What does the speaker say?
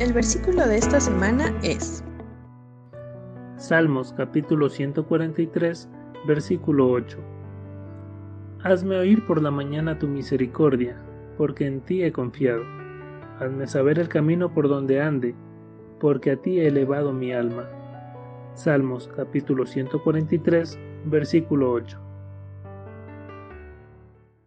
El versículo de esta semana es Salmos capítulo 143, versículo 8. Hazme oír por la mañana tu misericordia, porque en ti he confiado. Hazme saber el camino por donde ande, porque a ti he elevado mi alma. Salmos capítulo 143, versículo 8.